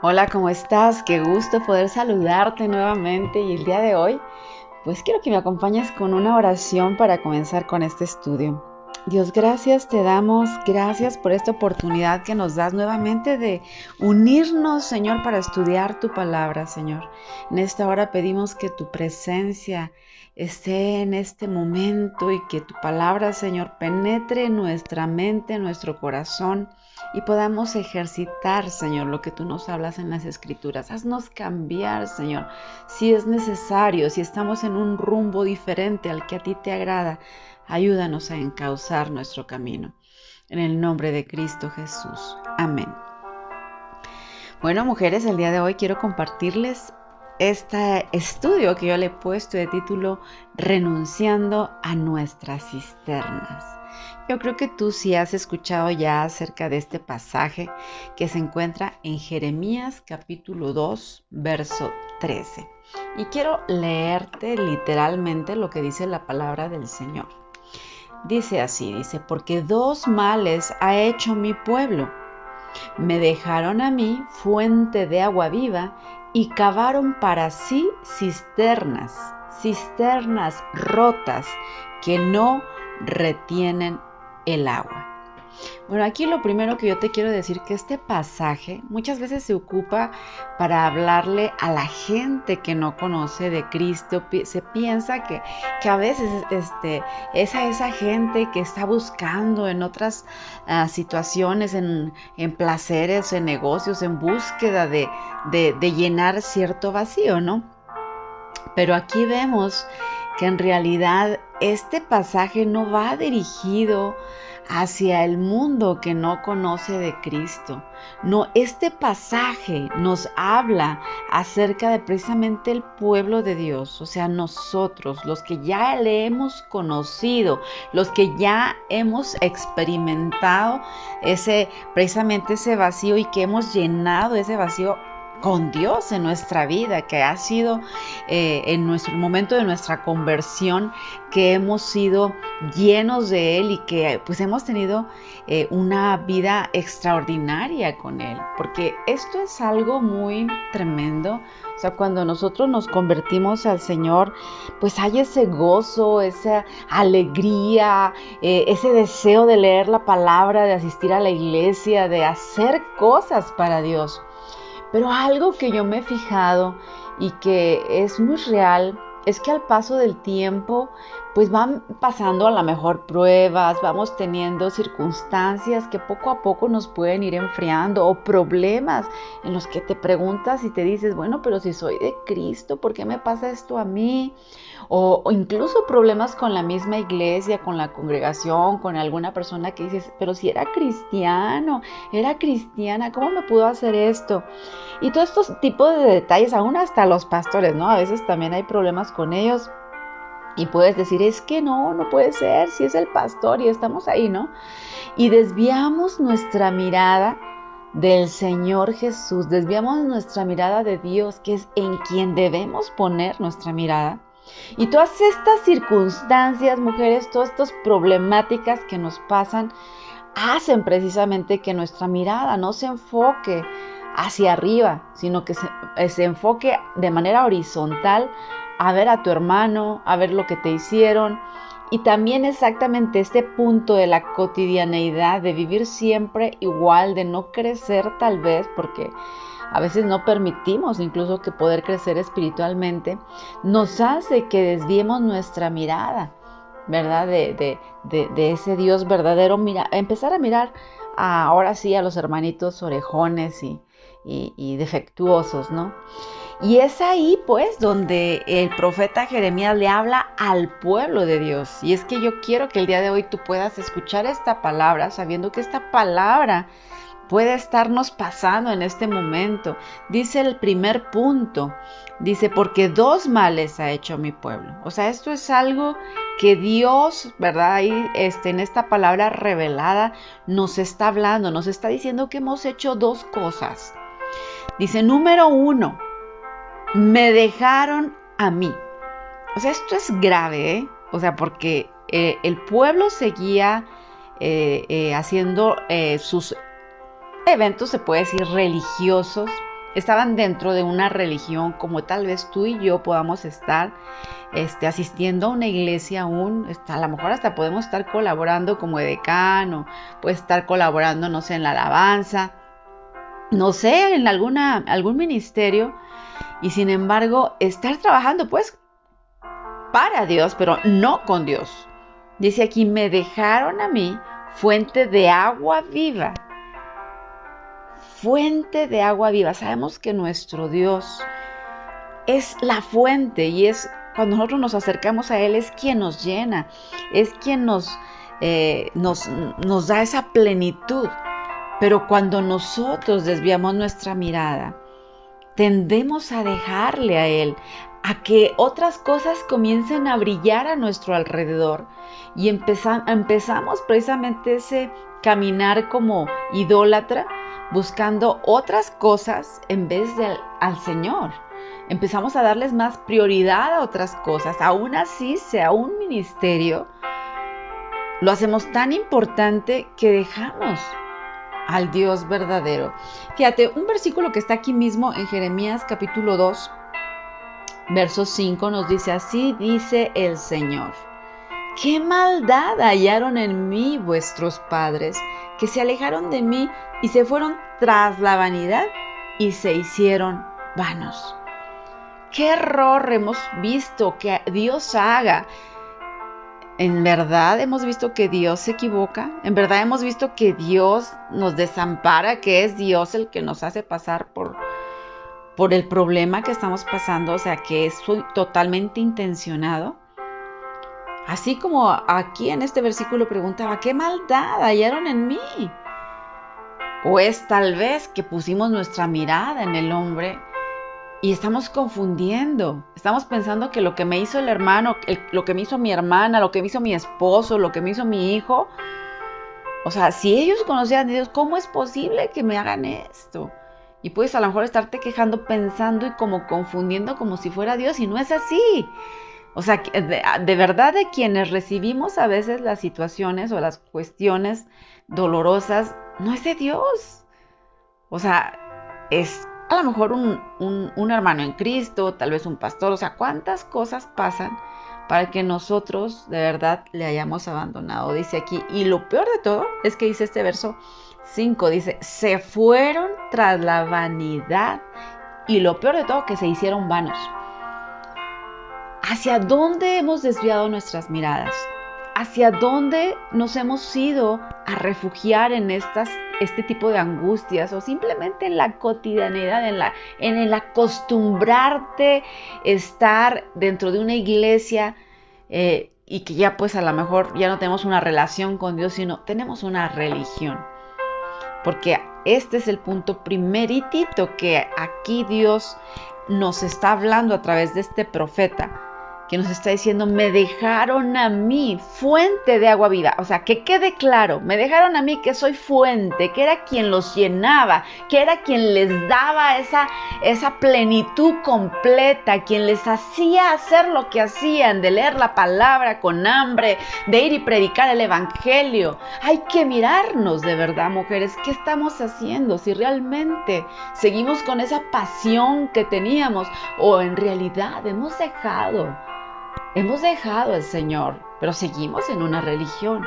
Hola, ¿cómo estás? Qué gusto poder saludarte nuevamente y el día de hoy, pues quiero que me acompañes con una oración para comenzar con este estudio. Dios, gracias te damos, gracias por esta oportunidad que nos das nuevamente de unirnos, Señor, para estudiar tu palabra, Señor. En esta hora pedimos que tu presencia esté en este momento y que tu palabra, Señor, penetre en nuestra mente, en nuestro corazón y podamos ejercitar, Señor, lo que tú nos hablas en las escrituras. Haznos cambiar, Señor, si es necesario, si estamos en un rumbo diferente al que a ti te agrada. Ayúdanos a encauzar nuestro camino. En el nombre de Cristo Jesús. Amén. Bueno, mujeres, el día de hoy quiero compartirles este estudio que yo le he puesto de título Renunciando a nuestras cisternas. Yo creo que tú sí has escuchado ya acerca de este pasaje que se encuentra en Jeremías capítulo 2, verso 13. Y quiero leerte literalmente lo que dice la palabra del Señor. Dice así, dice, porque dos males ha hecho mi pueblo. Me dejaron a mí fuente de agua viva y cavaron para sí cisternas, cisternas rotas que no retienen el agua. Bueno, aquí lo primero que yo te quiero decir que este pasaje muchas veces se ocupa para hablarle a la gente que no conoce de Cristo. Se piensa que, que a veces este, es a esa gente que está buscando en otras ah, situaciones, en, en, placeres, en negocios, en búsqueda de, de, de llenar cierto vacío, ¿no? Pero aquí vemos que en realidad este pasaje no va dirigido hacia el mundo que no conoce de Cristo. No, este pasaje nos habla acerca de precisamente el pueblo de Dios, o sea, nosotros, los que ya le hemos conocido, los que ya hemos experimentado ese precisamente ese vacío y que hemos llenado ese vacío con Dios en nuestra vida, que ha sido eh, en nuestro momento de nuestra conversión, que hemos sido llenos de Él y que pues hemos tenido eh, una vida extraordinaria con Él, porque esto es algo muy tremendo. O sea, cuando nosotros nos convertimos al Señor, pues hay ese gozo, esa alegría, eh, ese deseo de leer la palabra, de asistir a la iglesia, de hacer cosas para Dios. Pero algo que yo me he fijado y que es muy real es que al paso del tiempo, pues van pasando a la mejor pruebas, vamos teniendo circunstancias que poco a poco nos pueden ir enfriando o problemas en los que te preguntas y te dices, bueno, pero si soy de Cristo, ¿por qué me pasa esto a mí? O, incluso problemas con la misma iglesia, con la congregación, con alguna persona que dices, pero si era cristiano, era cristiana, ¿cómo me pudo hacer esto? Y todos estos tipos de detalles, aún hasta los pastores, ¿no? A veces también hay problemas con ellos. Y puedes decir, es que no, no puede ser, si es el pastor y estamos ahí, ¿no? Y desviamos nuestra mirada del Señor Jesús, desviamos nuestra mirada de Dios, que es en quien debemos poner nuestra mirada. Y todas estas circunstancias, mujeres, todas estas problemáticas que nos pasan, hacen precisamente que nuestra mirada no se enfoque hacia arriba, sino que se, eh, se, enfoque de manera horizontal a ver a tu hermano, a ver lo que te hicieron. Y también exactamente este punto de la cotidianeidad, de vivir siempre igual, de no crecer tal vez, porque a veces no permitimos incluso que poder crecer espiritualmente, nos hace que desviemos nuestra mirada, ¿verdad? De, ese Dios verdadero, mira, empezar a mirar ahora sí a los hermanitos orejones y, y defectuosos, ¿no? Y es ahí pues donde el profeta Jeremías le habla al pueblo de Dios. Y es que yo quiero que el día de hoy tú puedas escuchar esta palabra sabiendo que esta palabra puede estarnos pasando en este momento. Dice el primer punto, dice, porque dos males ha hecho mi pueblo. O sea, esto es algo que Dios, ¿verdad? Ahí este, en esta palabra revelada nos está hablando, nos está diciendo que hemos hecho dos cosas. Dice, número uno, me dejaron a mí. O sea, esto es grave, ¿eh? O sea, porque eh, el pueblo seguía eh, eh, haciendo sus eventos, se puede decir, religiosos, estaban dentro de una religión como tal vez tú y yo podamos estar este, asistiendo a una iglesia aún, a lo mejor hasta podemos estar colaborando como decano, puede estar colaborando, no sé, en la alabanza, no sé, en alguna, algún ministerio, y sin embargo estar trabajando pues para Dios, pero no con Dios. Dice aquí, me dejaron a mí fuente de agua viva. Fuente de agua viva. Sabemos que nuestro Dios es la fuente y es cuando nosotros nos acercamos a Él, es quien nos llena, es quien nos, eh, nos, nos da esa plenitud. Pero cuando nosotros desviamos nuestra mirada, tendemos a dejarle a Él, a que otras cosas comiencen a brillar a nuestro alrededor y empezamos precisamente ese caminar como idólatra buscando otras cosas en vez de al Señor empezamos a darles más prioridad a otras cosas, aún así sea un ministerio, lo hacemos tan importante que dejamos al Dios verdadero. Fíjate, un versículo que está aquí mismo en Jeremías capítulo 2, verso 5 nos dice, así dice el Señor. ¿Qué maldad hallaron en mí vuestros padres, que se alejaron de mí y se fueron tras la vanidad y se hicieron vanos? ¿Qué error hemos visto que Dios haga? ¿En verdad hemos visto que Dios se equivoca? ¿En verdad hemos visto que Dios nos desampara, que es Dios el que nos hace pasar por, por el problema que estamos pasando? O sea, que es totalmente intencionado. Así como aquí en este versículo preguntaba, ¿qué maldad hallaron en mí? O es tal vez que pusimos nuestra mirada en el hombre y estamos confundiendo. Estamos pensando que lo que me hizo el hermano, lo que me hizo mi hermana, lo que me hizo mi esposo, lo que me hizo mi hijo. O sea, si ellos conocían a Dios, ¿cómo es posible que me hagan esto? Y puedes a lo mejor estarte quejando, pensando y como confundiendo como si fuera Dios y no es así. O sea, de, de verdad de quienes recibimos a veces las situaciones o las cuestiones dolorosas, no es de Dios. O sea, es a lo mejor un, hermano en Cristo, tal vez un pastor, o sea, cuántas cosas pasan para que nosotros de verdad le hayamos abandonado. Dice aquí, y lo peor de todo es que dice este verso 5, dice, se fueron tras la vanidad y lo peor de todo que se hicieron vanos. ¿Hacia dónde hemos desviado nuestras miradas? ¿Hacia dónde nos hemos ido a refugiar en estas este tipo de angustias o simplemente en la cotidianidad, en, la, en el acostumbrarte estar dentro de una iglesia eh, y que ya pues a lo mejor ya no tenemos una relación con Dios, sino tenemos una religión. Porque este es el punto primeritito que aquí Dios nos está hablando a través de este profeta que nos está diciendo, me dejaron a mí fuente de agua viva. O sea, que quede claro, me dejaron a mí que soy fuente, que era quien los llenaba, que era quien les daba esa, esa plenitud completa, quien les hacía hacer lo que hacían, de leer la palabra con hambre, de ir y predicar el Evangelio. Hay que mirarnos de verdad, mujeres, ¿qué estamos haciendo? Si realmente seguimos con esa pasión que teníamos o en realidad hemos dejado Hemos dejado al Señor, pero seguimos en una religión.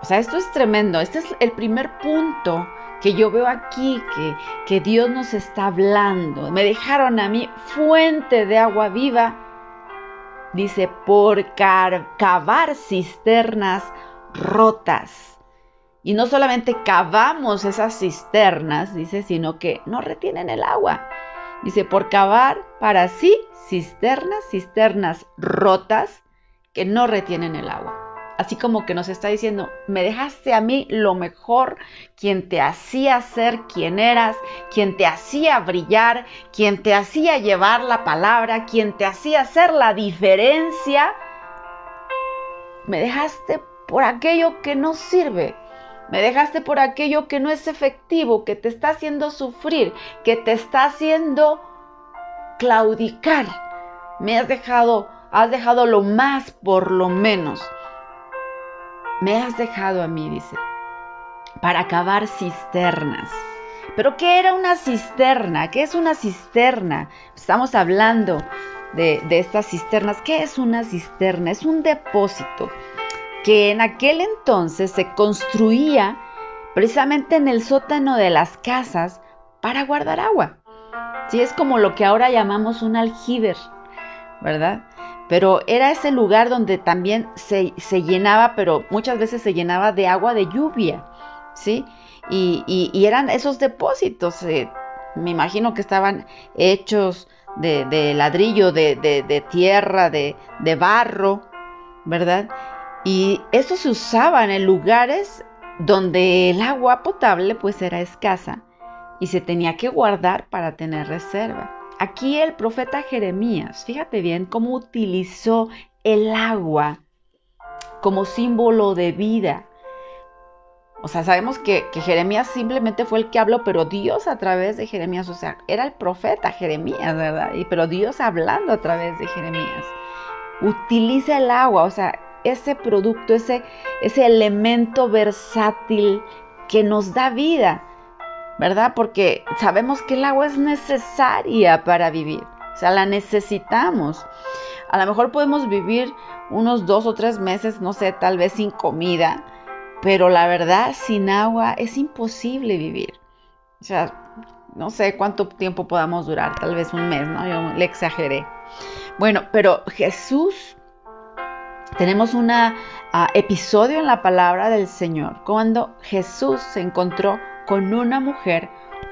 O sea, esto es tremendo. Este es el primer punto que yo veo aquí, que, que Dios nos está hablando. Me dejaron a mí fuente de agua viva. Dice, por cavar cisternas rotas. Y no solamente cavamos esas cisternas, dice, sino que no retienen el agua. Dice, por cavar para sí cisternas, cisternas rotas que no retienen el agua. Así como que nos está diciendo, me dejaste a mí lo mejor, quien te hacía ser quien eras, quien te hacía brillar, quien te hacía llevar la palabra, quien te hacía hacer la diferencia. Me dejaste por aquello que no sirve, me dejaste por aquello que no es efectivo, que te está haciendo sufrir, que te está haciendo claudicar. Me has dejado, has dejado lo más por lo menos. Me has dejado a mí, dice, para cavar cisternas. Pero ¿qué era una cisterna? ¿Qué es una cisterna? Estamos hablando de, de estas cisternas. ¿Qué es una cisterna? Es un depósito que en aquel entonces se construía precisamente en el sótano de las casas para guardar agua. Sí, es como lo que ahora llamamos un aljiber, ¿verdad? Pero era ese lugar donde también se, llenaba, pero muchas veces se llenaba de agua de lluvia, ¿sí? Y, eran esos depósitos, eh, me imagino que estaban hechos de, ladrillo, de, tierra, de, barro, ¿verdad? Y eso se usaba en lugares donde el agua potable pues era escasa y se tenía que guardar para tener reserva. Aquí el profeta Jeremías, fíjate bien cómo utilizó el agua como símbolo de vida. O sea, sabemos que, Jeremías simplemente fue el que habló, pero Dios a través de Jeremías, o sea, era el profeta Jeremías, ¿verdad? Y, pero Dios hablando a través de Jeremías. Utiliza el agua, o sea, ese producto, ese, ese elemento versátil que nos da vida. ¿verdad? Porque sabemos que el agua es necesaria para vivir, o sea, la necesitamos. A lo mejor podemos vivir unos dos o tres meses, no sé, tal vez sin comida, pero la verdad, sin agua es imposible vivir. O sea, no sé cuánto tiempo podamos durar, tal vez un mes, ¿no? Yo le exageré. Bueno, pero Jesús, tenemos un ah, episodio en la palabra del Señor, cuando Jesús se encontró con una mujer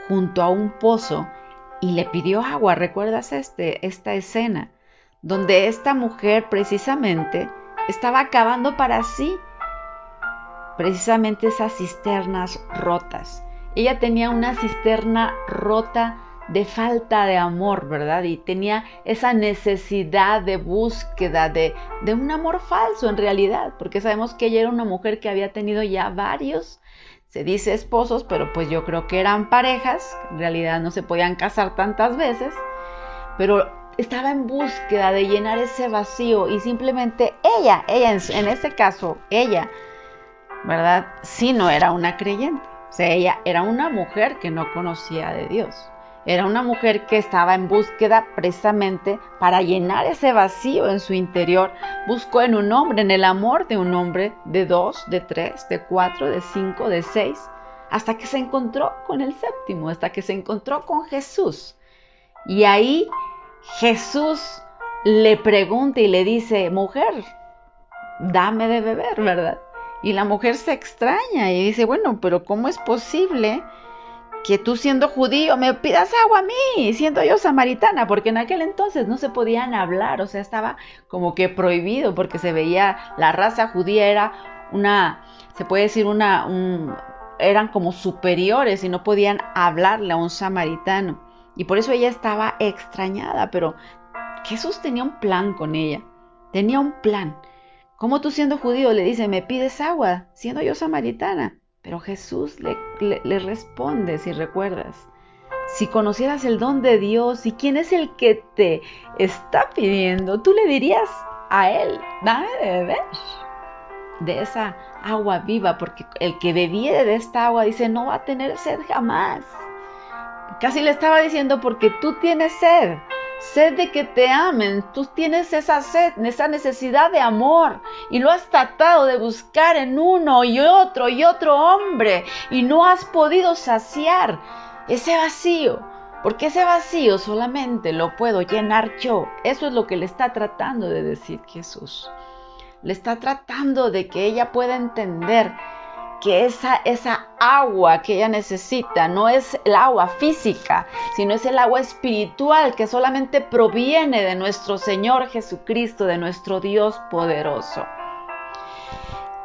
junto a un pozo y le pidió agua. ¿Recuerdas este, esta escena? Donde esta mujer precisamente estaba acabando para sí precisamente esas cisternas rotas. Ella tenía una cisterna rota de falta de amor, ¿verdad? Y tenía esa necesidad de búsqueda de, de un amor falso en realidad, porque sabemos que ella era una mujer que había tenido ya varios se dice esposos, pero pues yo creo que eran parejas, en realidad no se podían casar tantas veces, pero estaba en búsqueda de llenar ese vacío y simplemente ella, ella en, este caso, ella, ¿verdad? Sí no era una creyente, o sea, ella era una mujer que no conocía de Dios. Era una mujer que estaba en búsqueda precisamente para llenar ese vacío en su interior. Buscó en un hombre, en el amor de un hombre de dos, de tres, de cuatro, de cinco, de seis, hasta que se encontró con el séptimo, hasta que se encontró con Jesús. Y ahí Jesús le pregunta y le dice, mujer, dame de beber, ¿verdad? Y la mujer se extraña y dice, bueno, pero ¿cómo es posible? Que tú siendo judío me pidas agua a mí, siendo yo samaritana, porque en aquel entonces no se podían hablar, o sea, estaba como que prohibido, porque se veía, la raza judía era una, se puede decir una, eran como superiores y no podían hablarle a un samaritano. Y por eso ella estaba extrañada, pero Jesús tenía un plan con ella, tenía un plan. ¿Cómo tú siendo judío le dices, me pides agua, siendo yo samaritana? Pero Jesús le, responde, si recuerdas, si conocieras el don de Dios y quién es el que te está pidiendo, tú le dirías a Él, dame de beber de esa agua viva, porque el que bebiere de esta agua dice, no va a tener sed jamás. Casi le estaba diciendo, porque tú tienes sed sed de que te amen. Tú tienes esa sed, esa necesidad de amor y lo has tratado de buscar en uno y otro y otro hombre y no has podido saciar ese vacío. Porque ese vacío solamente lo puedo llenar yo. Eso es lo que le está tratando de decir Jesús. Le está tratando de que ella pueda entender que esa, esa agua que ella necesita no es el agua física, sino es el agua espiritual que solamente proviene de nuestro Señor Jesucristo, de nuestro Dios poderoso.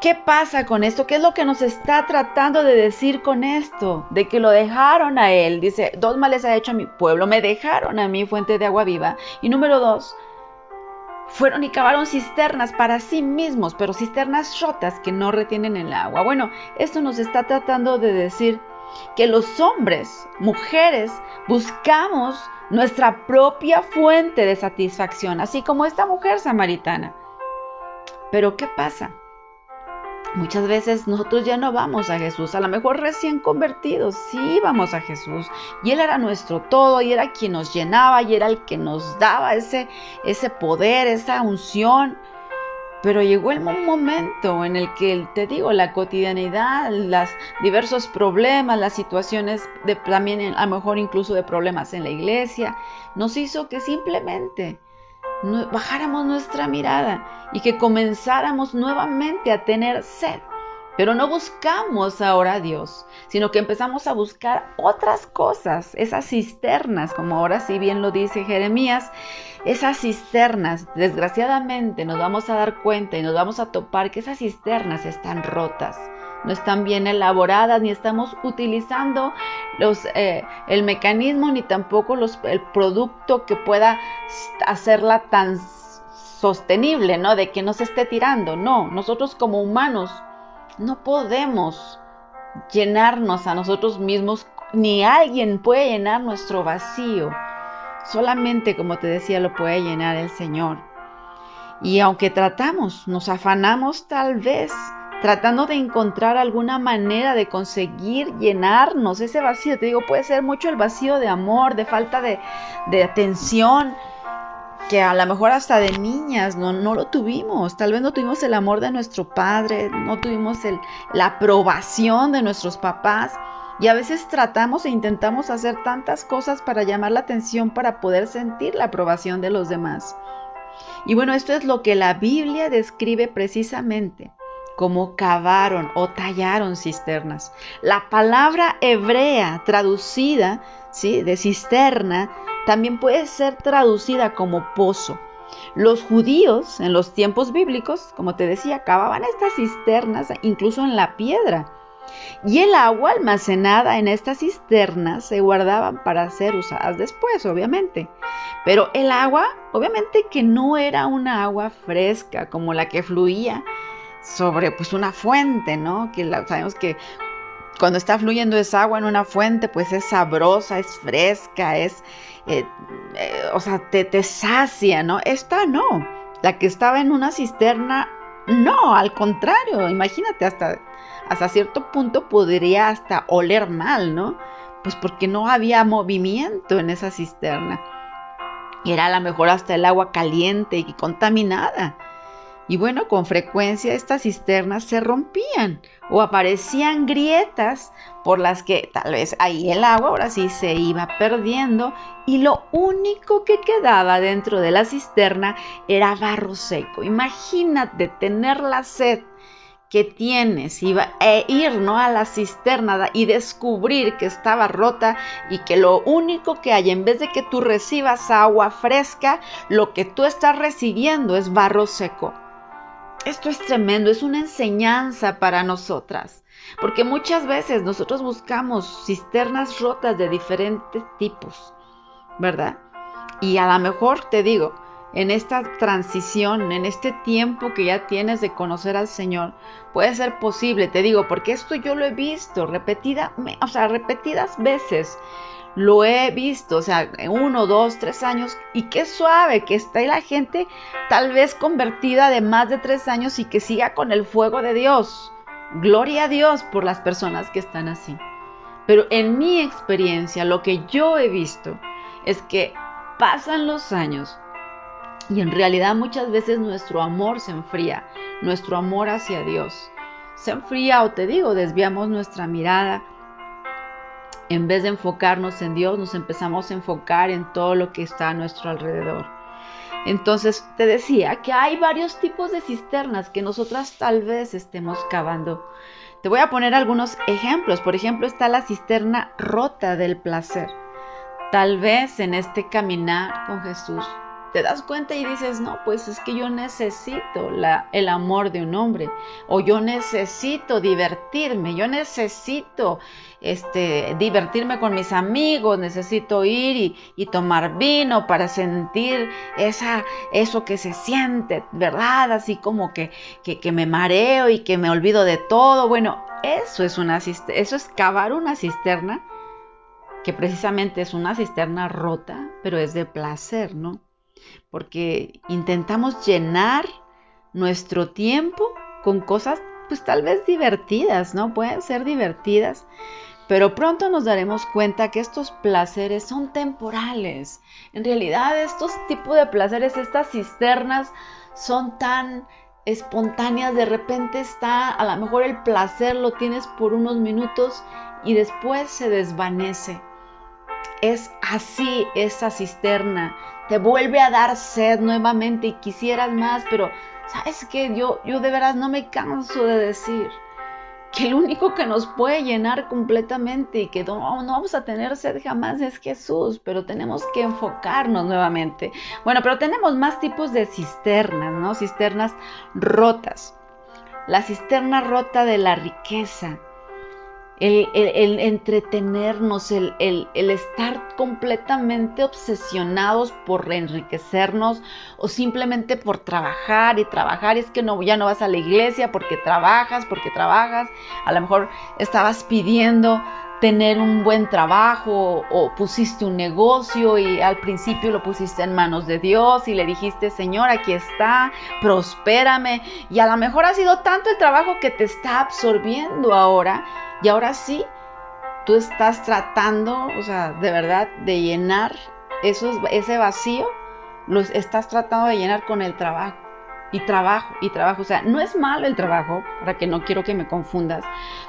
¿Qué pasa con esto? ¿Qué es lo que nos está tratando de decir con esto? De que lo dejaron a él. Dice, dos males ha hecho a mi pueblo, me dejaron a mí fuente de agua viva. Y número dos, fueron y cavaron cisternas para sí mismos, pero cisternas rotas que no retienen el agua. Bueno, esto nos está tratando de decir que los hombres, mujeres, buscamos nuestra propia fuente de satisfacción, así como esta mujer samaritana. Pero ¿qué pasa? Muchas veces nosotros ya no vamos a Jesús, a lo mejor recién convertidos, sí vamos a Jesús. Y Él era nuestro todo, y era quien nos llenaba, y era el que nos daba ese, ese poder, esa unción. Pero llegó el momento en el que, te digo, la cotidianidad, los diversos problemas, las situaciones de, también a lo mejor incluso de problemas en la iglesia, nos hizo que simplemente bajáramos nuestra mirada y que comenzáramos nuevamente a tener sed. Pero no buscamos ahora a Dios, sino que empezamos a buscar otras cosas, esas cisternas, como ahora sí bien lo dice Jeremías, esas cisternas, desgraciadamente nos vamos a dar cuenta y nos vamos a topar que esas cisternas están rotas no están bien elaboradas, ni estamos utilizando los, eh, el mecanismo, ni tampoco los, el producto que pueda hacerla tan sostenible, ¿no? De que no se esté tirando. No, nosotros como humanos no podemos llenarnos a nosotros mismos, ni alguien puede llenar nuestro vacío. Solamente, como te decía, lo puede llenar el Señor. Y aunque tratamos, nos afanamos tal vez tratando de encontrar alguna manera de conseguir llenarnos ese vacío. Te digo, puede ser mucho el vacío de amor, de falta de, atención, que a lo mejor hasta de niñas no, no, lo tuvimos. Tal vez no tuvimos el amor de nuestro padre, no tuvimos la aprobación de nuestros papás. Y a veces tratamos e intentamos hacer tantas cosas para llamar la atención, para poder sentir la aprobación de los demás. Y bueno, esto es lo que la Biblia describe precisamente como cavaron o tallaron cisternas. La palabra hebrea traducida, ¿sí? de cisterna, también puede ser traducida como pozo. Los judíos en los tiempos bíblicos, como te decía, cavaban estas cisternas incluso en la piedra. Y el agua almacenada en estas cisternas se guardaban para ser usadas después, obviamente. Pero el agua, obviamente que no era una agua fresca como la que fluía sobre pues una fuente, ¿no? Que sabemos que cuando está fluyendo esa agua en una fuente, pues es sabrosa, es fresca, es, eh, eh, o sea, te, te sacia, ¿no? Esta no, la que estaba en una cisterna, no, al contrario, imagínate, hasta, hasta cierto punto podría hasta oler mal, ¿no? Pues porque no había movimiento en esa cisterna. Era a lo mejor hasta el agua caliente y contaminada. Y bueno, con frecuencia estas cisternas se rompían o aparecían grietas por las que tal vez ahí el agua ahora sí se iba perdiendo y lo único que quedaba dentro de la cisterna era barro seco. Imagínate tener la sed que tienes iba e ir ¿no? a la cisterna y descubrir que estaba rota y que lo único que hay en vez de que tú recibas agua fresca, lo que tú estás recibiendo es barro seco. Esto es tremendo, es una enseñanza para nosotras, porque muchas veces nosotros buscamos cisternas rotas de diferentes tipos, ¿verdad? Y a lo mejor te digo, en esta transición, en este tiempo que ya tienes de conocer al Señor, puede ser posible, te digo, porque esto yo lo he visto repetida, o sea, repetidas veces lo he visto, o sea, uno, dos, tres años, y qué suave que está la gente tal vez convertida de más de tres años y que siga con el fuego de Dios. Gloria a Dios por las personas que están así. Pero en mi experiencia, lo que yo he visto es que pasan los años y en realidad muchas veces nuestro amor se enfría, nuestro amor hacia Dios se enfría o te digo, desviamos nuestra mirada en vez de enfocarnos en Dios, nos empezamos a enfocar en todo lo que está a nuestro alrededor. Entonces te decía que hay varios tipos de cisternas que nosotras tal vez estemos cavando. Te voy a poner algunos ejemplos. Por ejemplo, está la cisterna rota del placer. Tal vez en este caminar con Jesús te das cuenta y dices, no, pues es que yo necesito el amor de un hombre, o yo necesito divertirme, yo necesito este, divertirme con mis amigos, necesito ir y, tomar vino para sentir esa, eso que se siente, ¿verdad? Así como que, que, que me mareo y que me olvido de todo. Bueno, eso es, una, eso es cavar una cisterna que precisamente es una cisterna rota, pero es de placer, ¿no? porque intentamos llenar nuestro tiempo con cosas pues tal vez divertidas, ¿no? Pueden ser divertidas, pero pronto nos daremos cuenta que estos placeres son temporales. En realidad estos tipos de placeres, estas cisternas, son tan espontáneas, de repente está, a lo mejor el placer lo tienes por unos minutos y después se desvanece. Es así esa cisterna, te vuelve a dar sed nuevamente y quisieras más, pero sabes que yo, yo de veras no me canso de decir que el único que nos puede llenar completamente y que no, vamos a tener sed jamás es Jesús, pero tenemos que enfocarnos nuevamente. Bueno, pero tenemos más tipos de cisternas, ¿no? Cisternas rotas. La cisterna rota de la riqueza, el, entretenernos, el, estar completamente obsesionados por enriquecernos o simplemente por trabajar y trabajar. Es que no, ya no vas a la iglesia porque trabajas, porque trabajas. A lo mejor estabas pidiendo tener un buen trabajo o pusiste un negocio y al principio lo pusiste en manos de Dios y le dijiste, Señor, aquí está, prospérame. Y a lo mejor ha sido tanto el trabajo que te está absorbiendo ahora y ahora sí, tú estás tratando, o sea, de verdad, de llenar ese vacío, lo estás tratando de llenar con el trabajo. Y trabajo, y trabajo. O sea, no es malo el trabajo, para que no quiero que me confundas.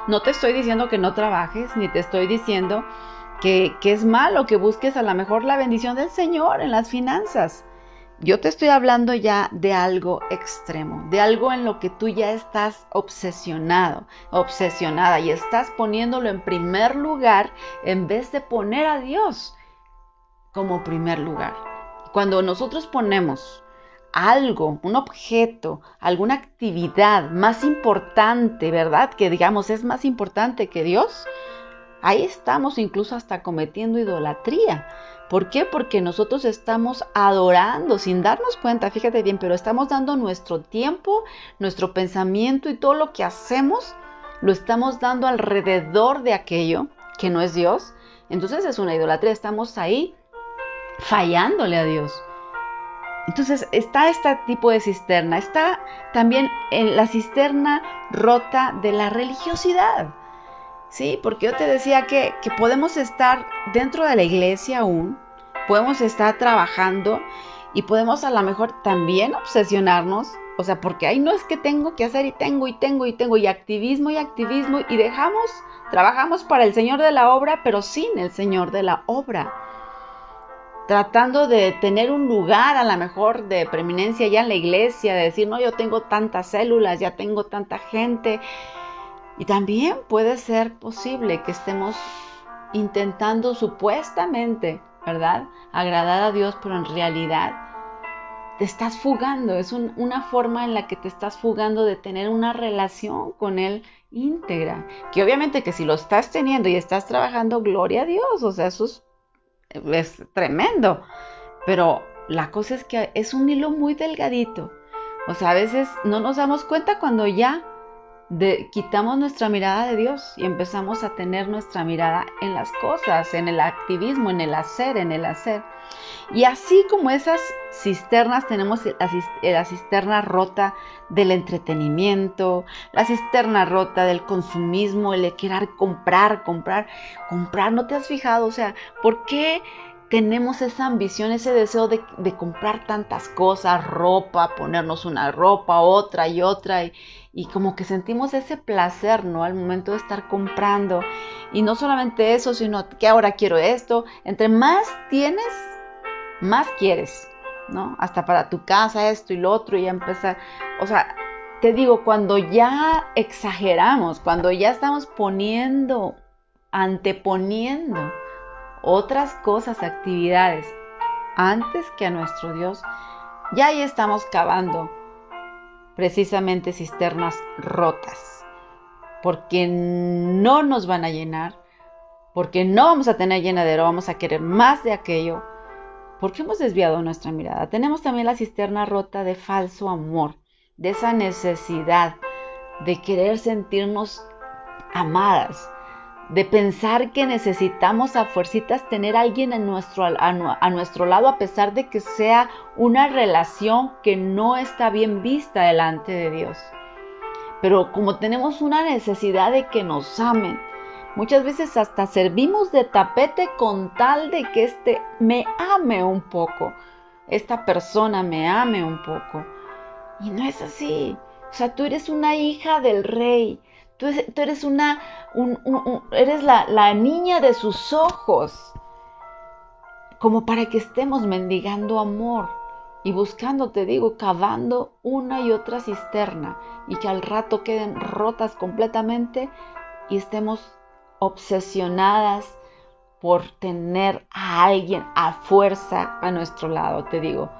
No te estoy diciendo que no trabajes, ni te estoy diciendo que, que es malo que busques a lo mejor la bendición del Señor en las finanzas. Yo te estoy hablando ya de algo extremo, de algo en lo que tú ya estás obsesionado, obsesionada y estás poniéndolo en primer lugar en vez de poner a Dios como primer lugar. Cuando nosotros ponemos algo, un objeto, alguna actividad más importante, ¿verdad? Que digamos es más importante que Dios, ahí estamos incluso hasta cometiendo idolatría ¿Por qué? Porque nosotros estamos adorando sin darnos cuenta, fíjate bien, pero estamos dando nuestro tiempo, nuestro pensamiento y todo lo que hacemos, lo estamos dando alrededor de aquello que no es Dios. Entonces es una idolatría, estamos ahí fallándole a Dios. Entonces está este tipo de cisterna, está también en la cisterna rota de la religiosidad. Sí, porque yo te decía que, podemos estar dentro de la iglesia aún, podemos estar trabajando y podemos a lo mejor también obsesionarnos, o sea, porque ahí no es que tengo que hacer y tengo y tengo y tengo y activismo y activismo y dejamos, trabajamos para el Señor de la obra, pero sin el Señor de la obra. Tratando de tener un lugar a lo mejor de preeminencia ya en la iglesia, de decir, no, yo tengo tantas células, ya tengo tanta gente, y también puede ser posible que estemos intentando supuestamente, ¿verdad? Agradar a Dios, pero en realidad te estás fugando. Es una forma en la que te estás fugando de tener una relación con Él íntegra. Que obviamente que si lo estás teniendo y estás trabajando, gloria a Dios. O sea, eso es, es tremendo. Pero la cosa es que es un hilo muy delgadito. O sea, a veces no nos damos cuenta cuando ya quitamos nuestra mirada de Dios y empezamos a tener nuestra mirada en las cosas, en el activismo, en el hacer, en el hacer. Y así como esas cisternas, tenemos la, cisterna rota del entretenimiento, la cisterna rota del consumismo, el de querer comprar, comprar, comprar. ¿No te has fijado? O sea, ¿por qué tenemos esa ambición, ese deseo de, comprar tantas cosas, ropa, ponernos una ropa, otra y otra, como que sentimos ese placer, ¿no? Al momento de estar comprando. Y no solamente eso, sino que ahora quiero esto. Entre más tienes, más quieres, ¿no? Hasta para tu casa, esto y lo otro, y ya empezar. O sea, te digo, cuando ya exageramos, cuando ya estamos poniendo, anteponiendo, otras cosas, actividades, antes que a nuestro Dios, ya ahí estamos cavando precisamente cisternas rotas, porque no nos van a llenar, porque no vamos a tener llenadero, vamos a querer más de aquello, porque hemos desviado nuestra mirada. Tenemos también la cisterna rota de falso amor, de esa necesidad de querer sentirnos amadas, de pensar que necesitamos a fuercitas tener a alguien a nuestro, a, nuestro lado a pesar de que sea una relación que no está bien vista delante de Dios. pero como tenemos una necesidad de que nos amen, muchas veces hasta servimos de tapete con tal de que este me ame un poco, esta persona me ame un poco. Y no es así. O sea, tú eres una hija del rey. Tú, eres una, eres la, la niña de sus ojos. Como para que estemos mendigando amor y buscando, te digo, cavando una y otra cisterna y que al rato queden rotas completamente y estemos obsesionadas por tener a alguien a fuerza a nuestro lado, te digo.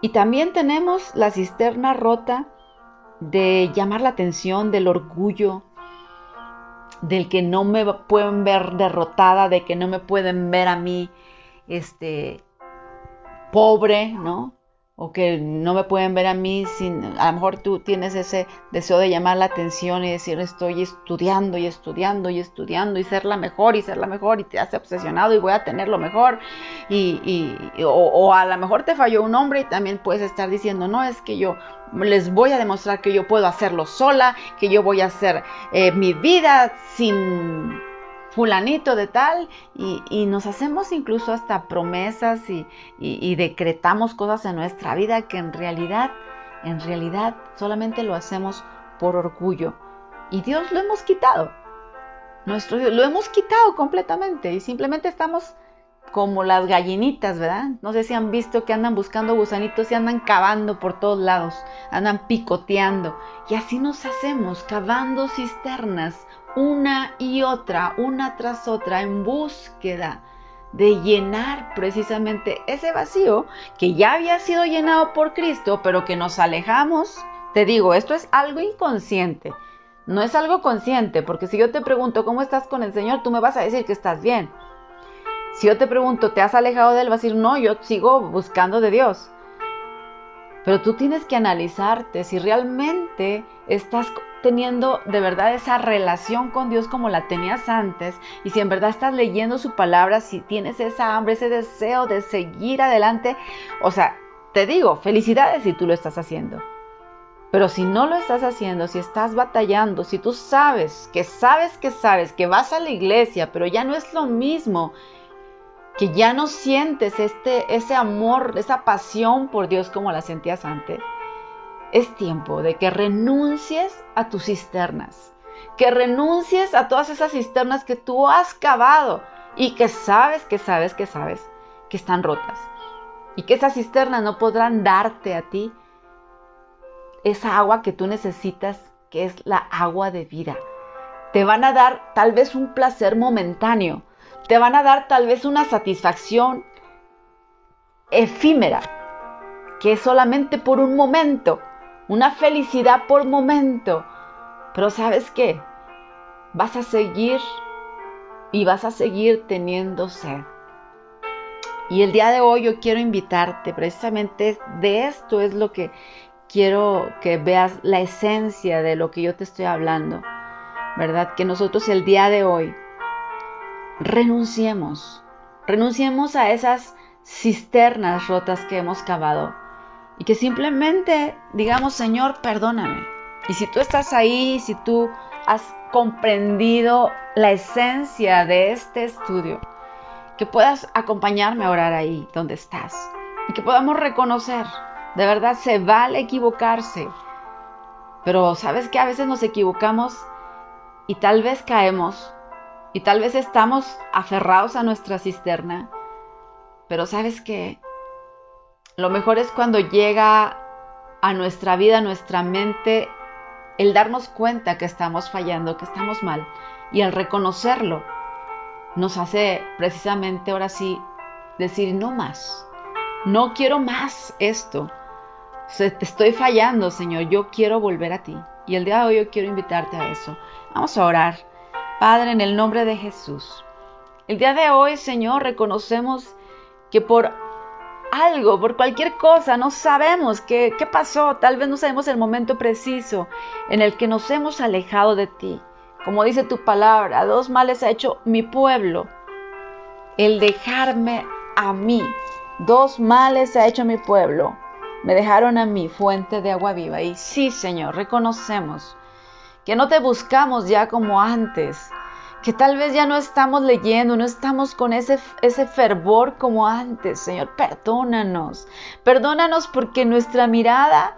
Y también tenemos la cisterna rota de llamar la atención, del orgullo, del que no me pueden ver derrotada, de que no me pueden ver a mí este pobre, ¿no? O que no me pueden ver a mí sin, a lo mejor tú tienes ese deseo de llamar la atención y decir estoy estudiando y estudiando y estudiando y ser la mejor y ser la mejor y te hace obsesionado y voy a tener lo mejor. Y, o, a lo mejor te falló un hombre y también puedes estar diciendo no es que yo les voy a demostrar que yo puedo hacerlo sola, que yo voy a hacer eh, mi vida sin fulanito de tal y, nos hacemos incluso hasta promesas y, decretamos cosas en nuestra vida que en realidad, en realidad solamente lo hacemos por orgullo. Y Dios lo hemos quitado. Nuestro Dios lo hemos quitado completamente y simplemente estamos como las gallinitas, ¿verdad? No sé si han visto que andan buscando gusanitos y andan cavando por todos lados, andan picoteando. Y así nos hacemos, cavando cisternas una y otra, una tras otra, en búsqueda de llenar precisamente ese vacío que ya había sido llenado por Cristo, pero que nos alejamos. Te digo, esto es algo inconsciente, no es algo consciente, porque si yo te pregunto cómo estás con el Señor, tú me vas a decir que estás bien. Si yo te pregunto, ¿te has alejado del vacío? No, yo sigo buscando de Dios. Pero tú tienes que analizarte si realmente estás teniendo de verdad esa relación con Dios como la tenías antes y si en verdad estás leyendo su palabra, si tienes esa hambre, ese deseo de seguir adelante, o sea, te digo, felicidades si tú lo estás haciendo. Pero si no lo estás haciendo, si estás batallando, si tú sabes, que sabes que sabes, que vas a la iglesia, pero ya no es lo mismo, que ya no sientes este, ese amor, esa pasión por Dios como la sentías antes, es tiempo de que renuncies a tus cisternas, que renuncies a todas esas cisternas que tú has cavado y que sabes, que sabes, que sabes que están rotas. Y que esas cisternas no podrán darte a ti esa agua que tú necesitas, que es la agua de vida. Te van a dar tal vez un placer momentáneo, te van a dar tal vez una satisfacción efímera, que es solamente por un momento, una felicidad por momento. Pero sabes qué? Vas a seguir y vas a seguir teniendo sed. Y el día de hoy yo quiero invitarte, precisamente de esto es lo que quiero que veas la esencia de lo que yo te estoy hablando, ¿verdad? Que nosotros el día de hoy renunciemos, renunciemos a esas cisternas rotas que hemos cavado y que simplemente digamos, Señor, perdóname. Y si tú estás ahí, si tú has comprendido la esencia de este estudio, que puedas acompañarme a orar ahí donde estás y que podamos reconocer, de verdad se vale equivocarse, pero sabes que a veces nos equivocamos y tal vez caemos y tal vez estamos aferrados a nuestra cisterna, pero sabes que lo mejor es cuando llega a nuestra vida, a nuestra mente, el darnos cuenta que estamos fallando, que estamos mal. Y el reconocerlo nos hace precisamente ahora sí decir no más. No quiero más esto. te estoy fallando, Señor. Yo quiero volver a ti. Y el día de hoy yo quiero invitarte a eso. Vamos a orar. Padre, en el nombre de Jesús. El día de hoy, Señor, reconocemos que por algo, por cualquier cosa, no sabemos qué, qué pasó, tal vez no sabemos el momento preciso en el que nos hemos alejado de ti. Como dice tu palabra, dos males ha hecho mi pueblo, el dejarme a mí. Dos males ha hecho mi pueblo, me dejaron a mi fuente de agua viva. Y sí, Señor, reconocemos que no te buscamos ya como antes, que tal vez ya no estamos leyendo, no estamos con ese, ese fervor como antes. Señor, perdónanos. Perdónanos porque nuestra mirada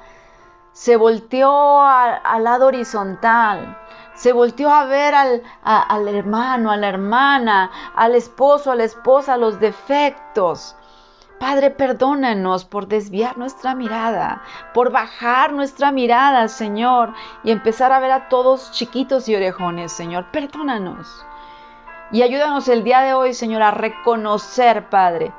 se volteó al, lado horizontal. Se volteó a ver al, al hermano, a la hermana, al esposo, a la esposa, los defectos. Padre, perdónanos por desviar nuestra mirada, por bajar nuestra mirada, Señor, y empezar a ver a todos chiquitos y orejones, Señor. Perdónanos. Y ayúdanos el día de hoy, Señor, a reconocer, Padre,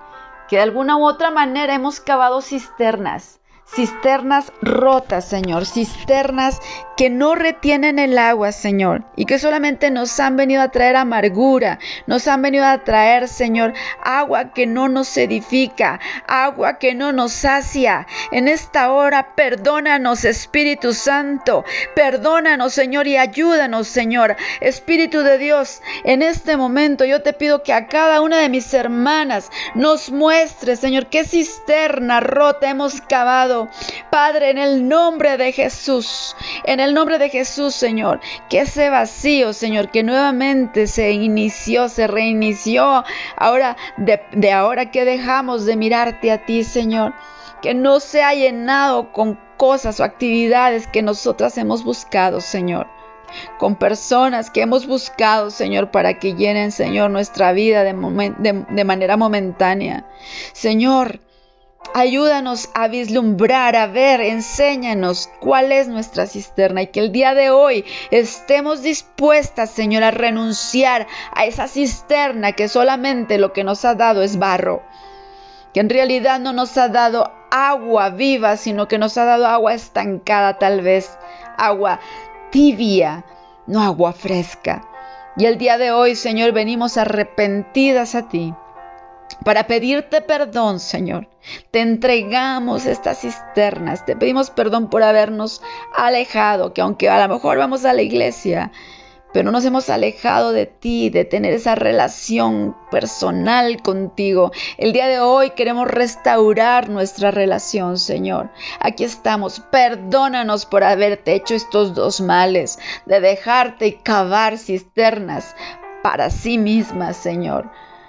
que de alguna u otra manera hemos cavado cisternas cisternas rotas, Señor, cisternas que no retienen el agua, Señor, y que solamente nos han venido a traer amargura, nos han venido a traer, Señor, agua que no nos edifica, agua que no nos sacia. En esta hora, perdónanos, Espíritu Santo, perdónanos, Señor, y ayúdanos, Señor, Espíritu de Dios. En este momento yo te pido que a cada una de mis hermanas nos muestre, Señor, qué cisterna rota hemos cavado Padre, en el nombre de Jesús, en el nombre de Jesús, Señor, que ese vacío, Señor, que nuevamente se inició, se reinició, ahora, de, ahora que dejamos de mirarte a ti, Señor, que no se ha llenado con cosas o actividades que nosotras hemos buscado, Señor con personas que hemos buscado, Señor, para que llenen, Señor, nuestra vida de, de, manera momentánea. Señor, Ayúdanos a vislumbrar, a ver, enséñanos cuál es nuestra cisterna y que el día de hoy estemos dispuestas, Señor, a renunciar a esa cisterna que solamente lo que nos ha dado es barro, que en realidad no nos ha dado agua viva, sino que nos ha dado agua estancada tal vez, agua tibia, no agua fresca. Y el día de hoy, Señor, venimos arrepentidas a ti para pedirte perdón, Señor. Te entregamos estas cisternas, te pedimos perdón por habernos alejado, que aunque a lo mejor vamos a la iglesia, pero nos hemos alejado de ti, de tener esa relación personal contigo. El día de hoy queremos restaurar nuestra relación, Señor. Aquí estamos. Perdónanos por haberte hecho estos dos males, de dejarte cavar cisternas para sí mismas, Señor.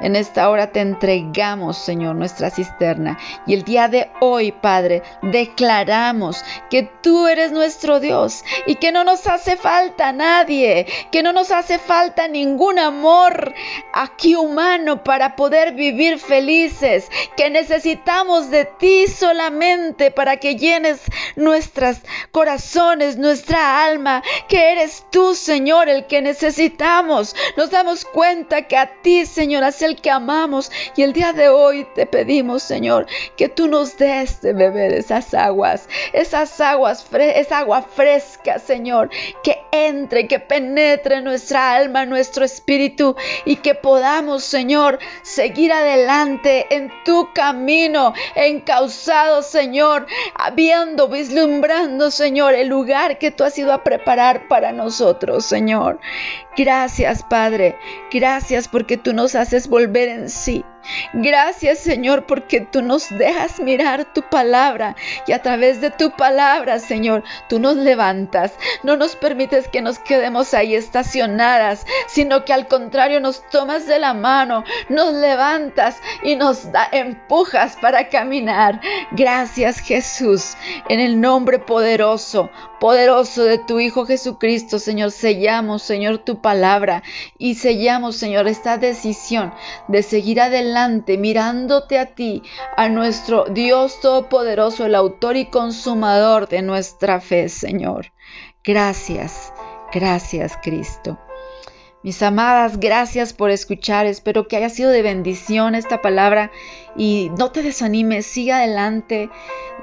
En esta hora te entregamos, Señor, nuestra cisterna. Y el día de hoy, Padre, declaramos que tú eres nuestro Dios y que no nos hace falta nadie, que no nos hace falta ningún amor aquí humano para poder vivir felices, que necesitamos de ti solamente para que llenes nuestros corazones, nuestra alma, que eres tú, Señor, el que necesitamos. Nos damos cuenta que a ti, Señor, hace el que amamos. Y el día de hoy te pedimos, Señor, que tú nos des de beber esas aguas, esas aguas, esa agua fresca, Señor, que entre, que penetre nuestra alma, nuestro espíritu y que podamos, Señor, seguir adelante en tu camino, encauzado, Señor, viendo, vislumbrando, Señor, el lugar que tú has ido a preparar para nosotros, Señor. Gracias, Padre. Gracias porque tú nos haces volver en sí. Gracias Señor porque tú nos dejas mirar tu palabra y a través de tu palabra Señor tú nos levantas. No nos permites que nos quedemos ahí estacionadas, sino que al contrario nos tomas de la mano, nos levantas y nos da, empujas para caminar. Gracias Jesús en el nombre poderoso, poderoso de tu Hijo Jesucristo Señor. Sellamos Señor tu palabra y sellamos Señor esta decisión de seguir mirándote a ti, a nuestro Dios Todopoderoso, el autor y consumador de nuestra fe, Señor. Gracias, gracias Cristo. Mis amadas, gracias por escuchar. Espero que haya sido de bendición esta palabra y no te desanimes, sigue adelante,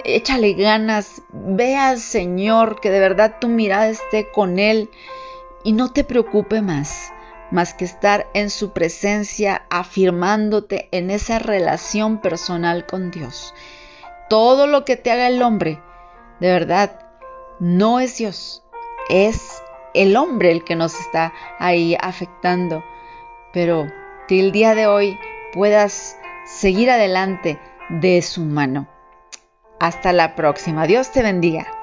échale ganas, ve al Señor, que de verdad tu mirada esté con Él y no te preocupe más más que estar en su presencia afirmándote en esa relación personal con Dios. Todo lo que te haga el hombre, de verdad, no es Dios, es el hombre el que nos está ahí afectando. Pero que el día de hoy puedas seguir adelante de su mano. Hasta la próxima. Dios te bendiga.